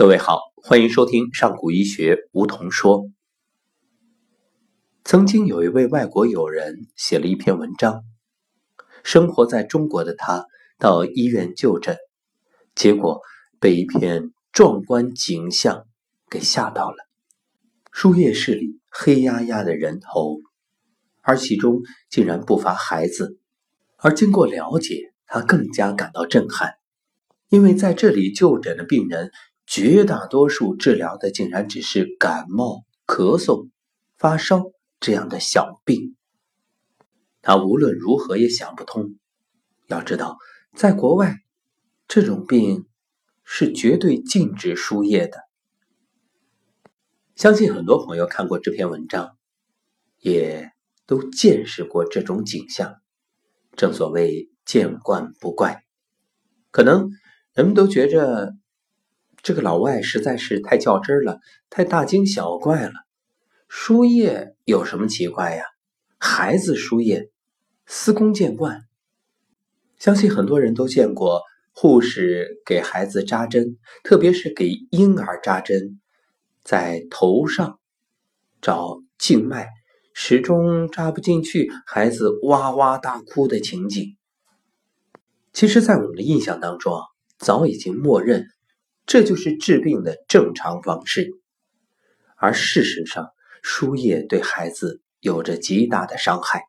各位好，欢迎收听上古医学梧桐说。曾经有一位外国友人写了一篇文章，生活在中国的他到医院就诊，结果被一片壮观景象给吓到了。输液室里黑压压的人头，而其中竟然不乏孩子。而经过了解，他更加感到震撼，因为在这里就诊的病人。绝大多数治疗的竟然只是感冒、咳嗽、发烧这样的小病。他无论如何也想不通。要知道，在国外，这种病是绝对禁止输液的。相信很多朋友看过这篇文章，也都见识过这种景象。正所谓见惯不怪，可能人们都觉着。这个老外实在是太较真了，太大惊小怪了。输液有什么奇怪呀？孩子输液，司空见惯。相信很多人都见过护士给孩子扎针，特别是给婴儿扎针，在头上找静脉，始终扎不进去，孩子哇哇大哭的情景。其实，在我们的印象当中，早已经默认。这就是治病的正常方式，而事实上，输液对孩子有着极大的伤害。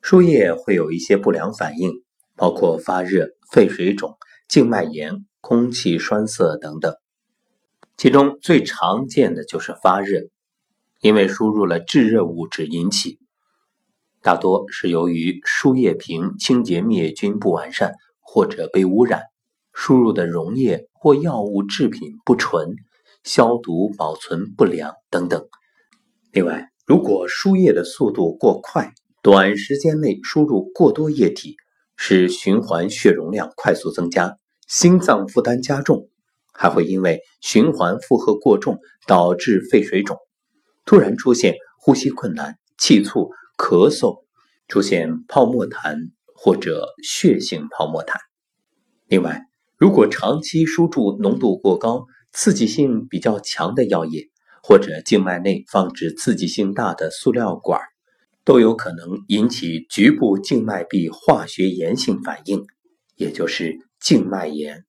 输液会有一些不良反应，包括发热、肺水肿、静脉炎、空气栓塞等等。其中最常见的就是发热，因为输入了制热物质引起，大多是由于输液瓶清洁灭菌不完善或者被污染。输入的溶液或药物制品不纯，消毒保存不良等等。另外，如果输液的速度过快，短时间内输入过多液体，使循环血容量快速增加，心脏负担加重，还会因为循环负荷过重导致肺水肿，突然出现呼吸困难、气促、咳嗽，出现泡沫痰或者血性泡沫痰。另外，如果长期输注浓度过高、刺激性比较强的药液，或者静脉内放置刺激性大的塑料管，都有可能引起局部静脉壁化学炎性反应，也就是静脉炎。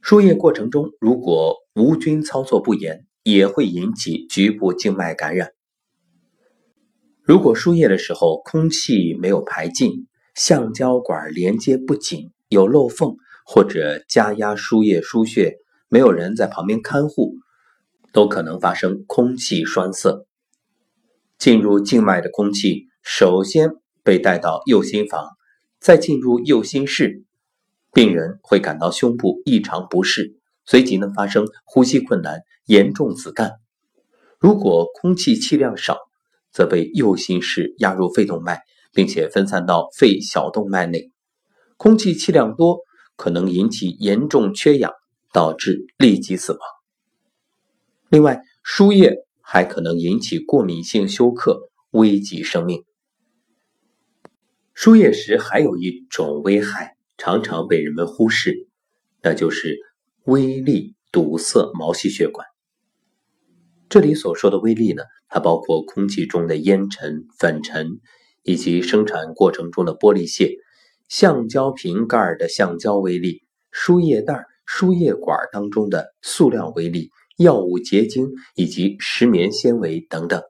输液过程中如果无菌操作不严，也会引起局部静脉感染。如果输液的时候空气没有排尽，橡胶管连接不紧，有漏缝。或者加压输液输血，没有人在旁边看护，都可能发生空气栓塞。进入静脉的空气首先被带到右心房，再进入右心室，病人会感到胸部异常不适，随即呢发生呼吸困难、严重紫绀。如果空气气量少，则被右心室压入肺动脉，并且分散到肺小动脉内；空气气量多。可能引起严重缺氧，导致立即死亡。另外，输液还可能引起过敏性休克，危及生命。输液时还有一种危害，常常被人们忽视，那就是微粒堵塞毛细血管。这里所说的微粒呢，它包括空气中的烟尘、粉尘，以及生产过程中的玻璃屑。橡胶瓶盖的橡胶微粒、输液袋、输液管当中的塑料微粒、药物结晶以及石棉纤维等等，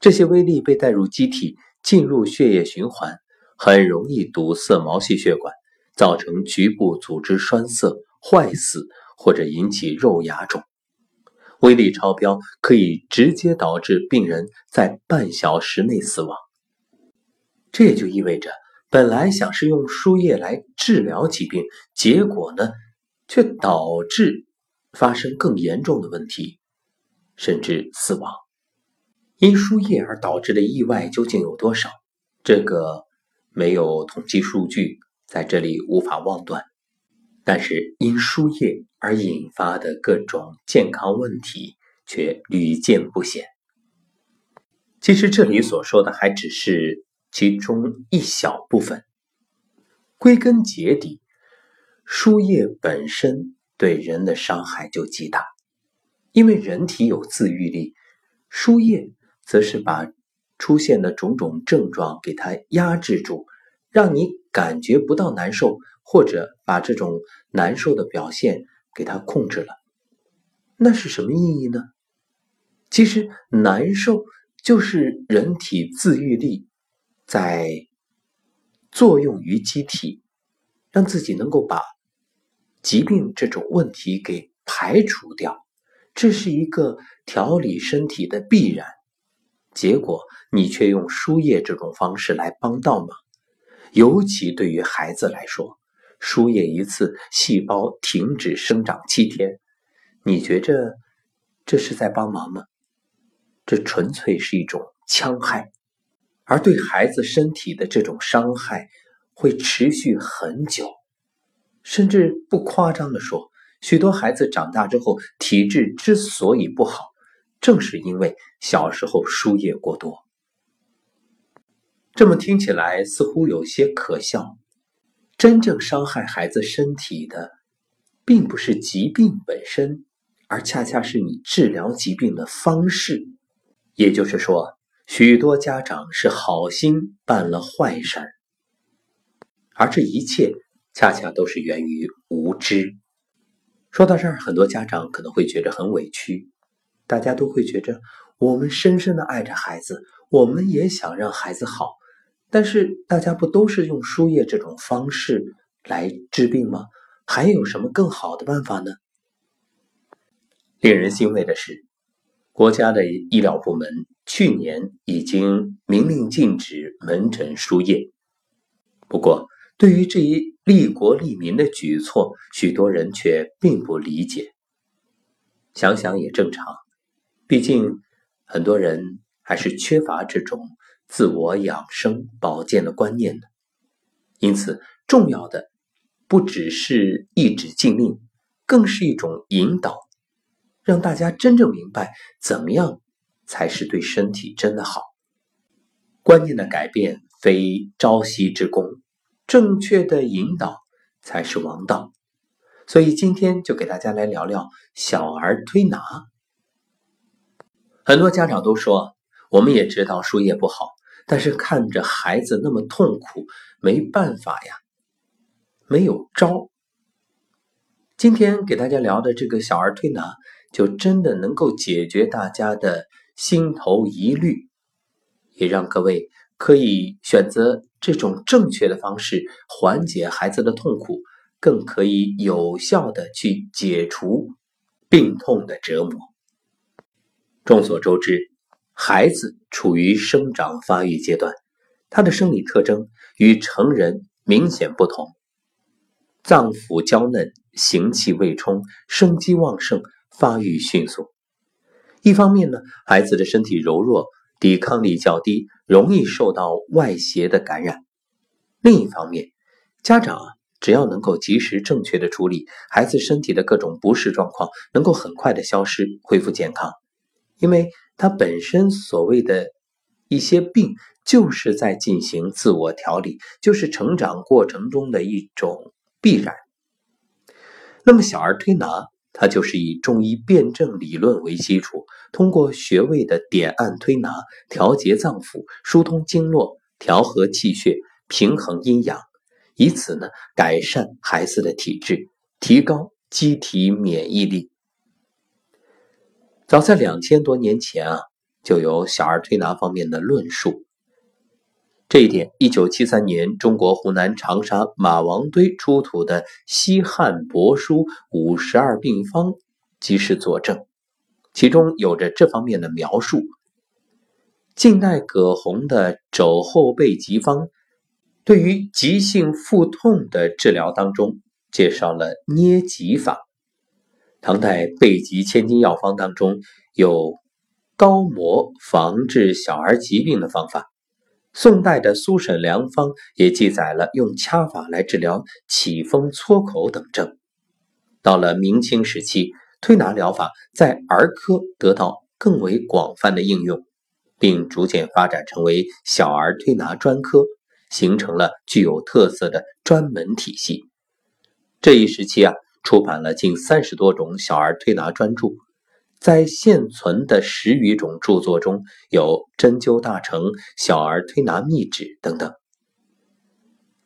这些微粒被带入机体，进入血液循环，很容易堵塞毛细血管，造成局部组织栓塞、坏死或者引起肉芽肿。微粒超标可以直接导致病人在半小时内死亡。这也就意味着。本来想是用输液来治疗疾病，结果呢，却导致发生更严重的问题，甚至死亡。因输液而导致的意外究竟有多少？这个没有统计数据，在这里无法妄断。但是因输液而引发的各种健康问题却屡见不鲜。其实这里所说的还只是。其中一小部分，归根结底，输液本身对人的伤害就极大。因为人体有自愈力，输液则是把出现的种种症状给它压制住，让你感觉不到难受，或者把这种难受的表现给它控制了。那是什么意义呢？其实难受就是人体自愈力在作用于机体，让自己能够把疾病这种问题给排除掉。这是一个调理身体的必然结果，你却用输液这种方式来帮倒忙？尤其对于孩子来说，输液一次，细胞停止生长七天，你觉着这是在帮忙吗？这纯粹是一种戕害，而对孩子身体的这种伤害会持续很久，甚至不夸张的说。许多孩子长大之后体质之所以不好，正是因为小时候输液过多。这么听起来似乎有些可笑。真正伤害孩子身体的，并不是疾病本身，而恰恰是你治疗疾病的方式。也就是说，许多家长是好心办了坏事儿，而这一切恰恰都是源于无知。说到这儿，很多家长可能会觉得很委屈，大家都会觉着我们深深的爱着孩子，我们也想让孩子好，但是大家不都是用输液这种方式来治病吗？还有什么更好的办法呢？令人欣慰的是，国家的医疗部门去年已经明令禁止门诊输液，不过。对于这一利国利民的举措，许多人却并不理解。想想也正常，毕竟很多人还是缺乏这种自我养生保健的观念的。因此，重要的不只是一纸禁令，更是一种引导，让大家真正明白怎么样才是对身体真的好。观念的改变非朝夕之功。正确的引导才是王道，所以今天就给大家来聊聊小儿推拿。很多家长都说，我们也知道输液不好，但是看着孩子那么痛苦，没办法呀，没有招。今天给大家聊的这个小儿推拿，就真的能够解决大家的心头疑虑，也让各位。可以选择这种正确的方式缓解孩子的痛苦，更可以有效的去解除病痛的折磨。众所周知，孩子处于生长发育阶段，他的生理特征与成人明显不同，脏腑娇嫩，行气未充，生机旺盛，发育迅速。一方面呢，孩子的身体柔弱。抵抗力较低，容易受到外邪的感染。另一方面，家长啊，只要能够及时正确的处理孩子身体的各种不适状况，能够很快的消失，恢复健康。因为他本身所谓的一些病，就是在进行自我调理，就是成长过程中的一种必然。那么，小儿推拿。它就是以中医辨证理论为基础，通过穴位的点按推拿，调节脏腑，疏通经络，调和气血，平衡阴阳，以此呢改善孩子的体质，提高机体免疫力。早在两千多年前啊，就有小儿推拿方面的论述。这一点，一九七三年，中国湖南长沙马王堆出土的西汉帛书《五十二病方》即是佐证，其中有着这方面的描述。近代葛洪的《肘后备急方》对于急性腹痛的治疗当中介绍了捏脊法。唐代《备急千金药方》当中有高摩防治小儿疾病的方法。宋代的《苏沈良方》也记载了用掐法来治疗起风、搓口等症。到了明清时期，推拿疗法在儿科得到更为广泛的应用，并逐渐发展成为小儿推拿专科，形成了具有特色的专门体系。这一时期啊，出版了近三十多种小儿推拿专著。在现存的十余种著作中，有《针灸大成》《小儿推拿秘旨》等等。《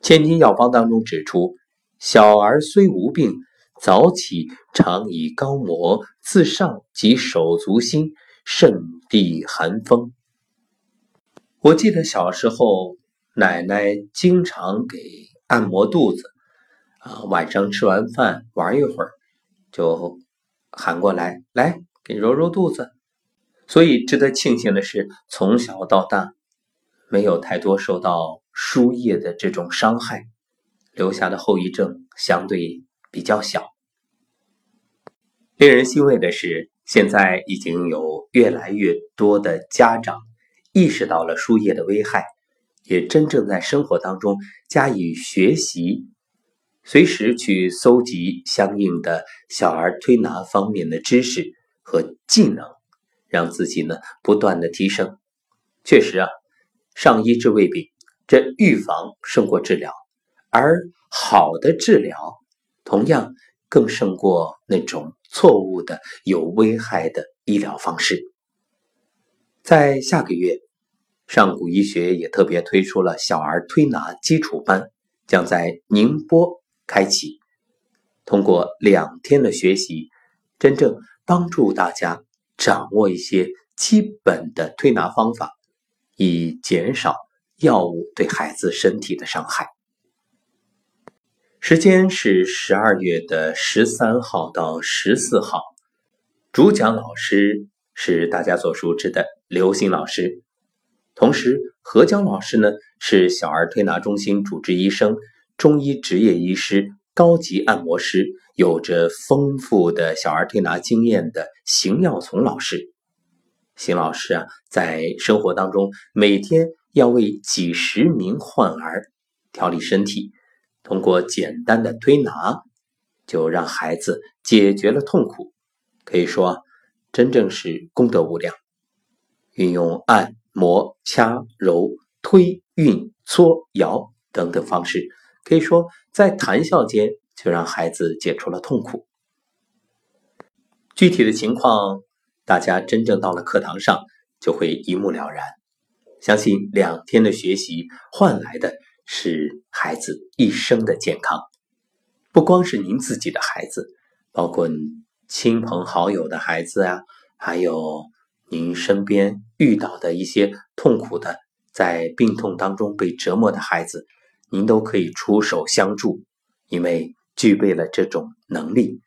千金药方》当中指出，小儿虽无病，早起常以膏摩，自上及手足心，肾地寒风。我记得小时候，奶奶经常给按摩肚子，啊，晚上吃完饭玩一会儿，就喊过来，来给揉揉肚子。所以值得庆幸的是，从小到大，没有太多受到输液的这种伤害，留下的后遗症相对比较小。令人欣慰的是，现在已经有越来越多的家长。意识到了输液的危害，也真正在生活当中加以学习，随时去搜集相应的小儿推拿方面的知识和技能，让自己呢不断的提升。确实啊，上医治未病，这预防胜过治疗，而好的治疗同样更胜过那种错误的有危害的医疗方式。在下个月。上古医学也特别推出了小儿推拿基础班，将在宁波开启。通过两天的学习，真正帮助大家掌握一些基本的推拿方法，以减少药物对孩子身体的伤害。时间是十二月的十三号到十四号，主讲老师是大家所熟知的刘星老师。同时，何江老师呢是小儿推拿中心主治医生、中医执业医师、高级按摩师，有着丰富的小儿推拿经验的邢耀从老师。邢老师啊，在生活当中每天要为几十名患儿调理身体，通过简单的推拿，就让孩子解决了痛苦，可以说真正是功德无量。运用按。摩、掐、揉、推、运、搓、摇等等方式，可以说在谈笑间就让孩子解除了痛苦。具体的情况，大家真正到了课堂上就会一目了然。相信两天的学习换来的是孩子一生的健康，不光是您自己的孩子，包括亲朋好友的孩子啊，还有。您身边遇到的一些痛苦的，在病痛当中被折磨的孩子，您都可以出手相助，因为具备了这种能力。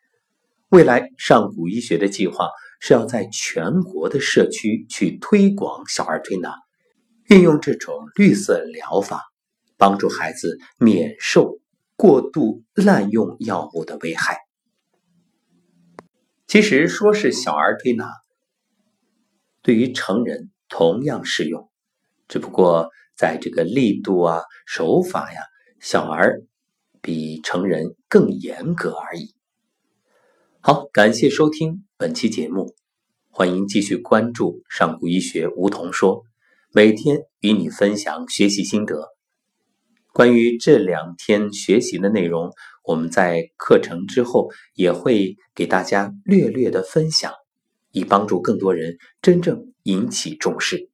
未来上古医学的计划是要在全国的社区去推广小儿推拿，运用这种绿色疗法，帮助孩子免受过度滥用药物的危害。其实说是小儿推拿。对于成人同样适用，只不过在这个力度啊、手法呀，小儿比成人更严格而已。好，感谢收听本期节目，欢迎继续关注上古医学梧桐说，每天与你分享学习心得。关于这两天学习的内容，我们在课程之后也会给大家略略的分享。以帮助更多人真正引起重视。